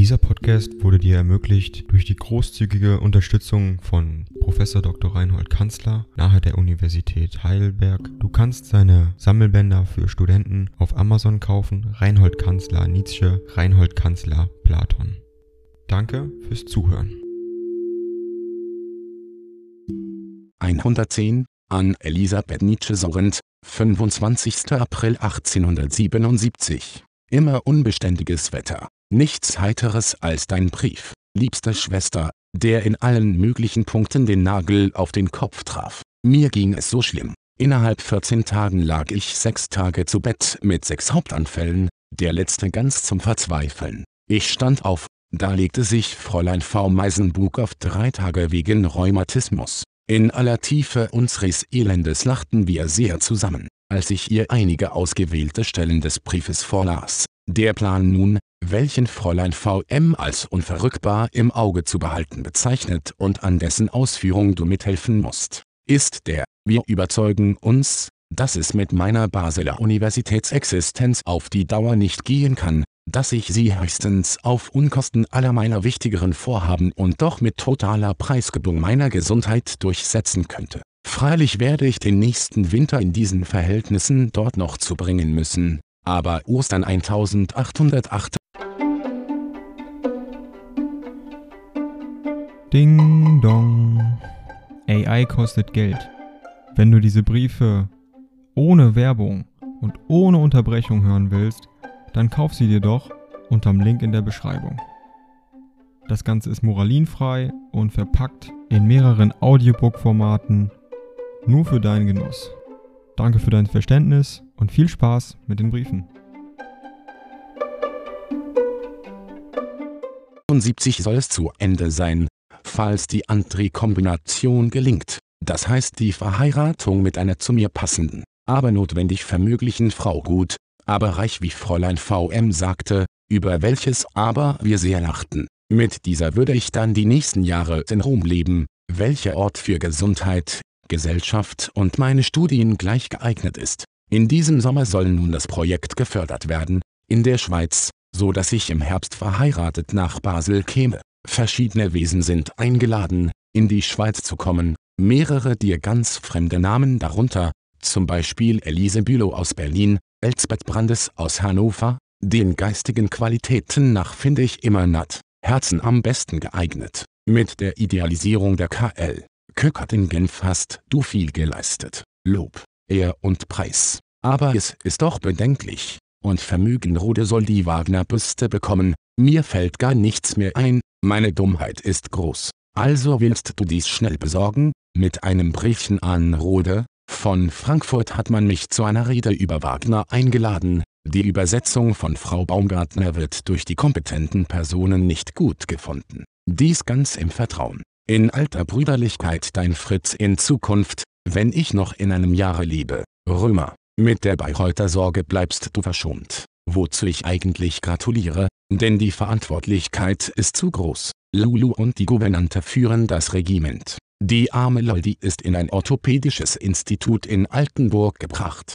Dieser Podcast wurde dir ermöglicht durch die großzügige Unterstützung von Prof. Dr. Reinhold Kanzler nahe der Universität Heidelberg. Du kannst seine Sammelbänder für Studenten auf Amazon kaufen. Reinhold Kanzler Nietzsche, Reinhold Kanzler Platon. Danke fürs Zuhören. 110 an Elisabeth Nietzsche Sorrent, 25. April 1877. Immer unbeständiges Wetter. Nichts Heiteres als dein Brief, liebste Schwester, der in allen möglichen Punkten den Nagel auf den Kopf traf. Mir ging es so schlimm. Innerhalb 14 Tagen lag ich sechs Tage zu Bett mit sechs Hauptanfällen, der letzte ganz zum Verzweifeln. Ich stand auf, da legte sich Fräulein V. Meisenbug auf drei Tage wegen Rheumatismus. In aller Tiefe unseres Elendes lachten wir sehr zusammen, als ich ihr einige ausgewählte Stellen des Briefes vorlas. Der Plan nun, welchen Fräulein VM als unverrückbar im Auge zu behalten bezeichnet und an dessen Ausführung du mithelfen musst, ist der, wir überzeugen uns, dass es mit meiner Basler Universitätsexistenz auf die Dauer nicht gehen kann, dass ich sie höchstens auf Unkosten aller meiner wichtigeren Vorhaben und doch mit totaler Preisgebung meiner Gesundheit durchsetzen könnte. Freilich werde ich den nächsten Winter in diesen Verhältnissen dort noch zubringen müssen, aber Ostern 1808 Ding dong. AI kostet Geld. Wenn du diese Briefe ohne Werbung und ohne Unterbrechung hören willst, dann kauf sie dir doch unterm Link in der Beschreibung. Das Ganze ist moralinfrei und verpackt in mehreren Audiobook-Formaten nur für deinen Genuss. Danke für dein Verständnis und viel Spaß mit den Briefen. 70 soll es zu Ende sein, falls die Antrikombination gelingt, das heißt die Verheiratung mit einer zu mir passenden, aber notwendig vermöglichen Frau gut, aber reich wie Fräulein VM sagte, über welches aber wir sehr lachten. Mit dieser würde ich dann die nächsten Jahre in Rom leben, welcher Ort für Gesundheit, Gesellschaft und meine Studien gleich geeignet ist. In diesem Sommer soll nun das Projekt gefördert werden, in der Schweiz, so dass ich im Herbst verheiratet nach Basel käme. Verschiedene Wesen sind eingeladen, in die Schweiz zu kommen, mehrere dir ganz fremde Namen darunter, zum Beispiel Elise Bülow aus Berlin, Elsbeth Brandes aus Hannover, den geistigen Qualitäten nach finde ich immer Nat, Herzen am besten geeignet. Mit der Idealisierung der KL. Köckert in Genf hast du viel geleistet. Lob, Ehr und Preis. Aber es ist doch bedenklich. Und Vermögenrode soll die Wagner-Büste bekommen, mir fällt gar nichts mehr ein, meine Dummheit ist groß. Also willst du dies schnell besorgen? Mit einem Briefchen an Rode, von Frankfurt hat man mich zu einer Rede über Wagner eingeladen, die Übersetzung von Frau Baumgartner wird durch die kompetenten Personen nicht gut gefunden. Dies ganz im Vertrauen. In alter Brüderlichkeit dein Fritz in Zukunft, wenn ich noch in einem Jahre lebe. Römer. Mit der Bayreuther Sorge bleibst du verschont wozu ich eigentlich gratuliere, denn die Verantwortlichkeit ist zu groß. Lulu und die Gouvernante führen das Regiment. Die arme Loldi ist in ein orthopädisches Institut in Altenburg gebracht.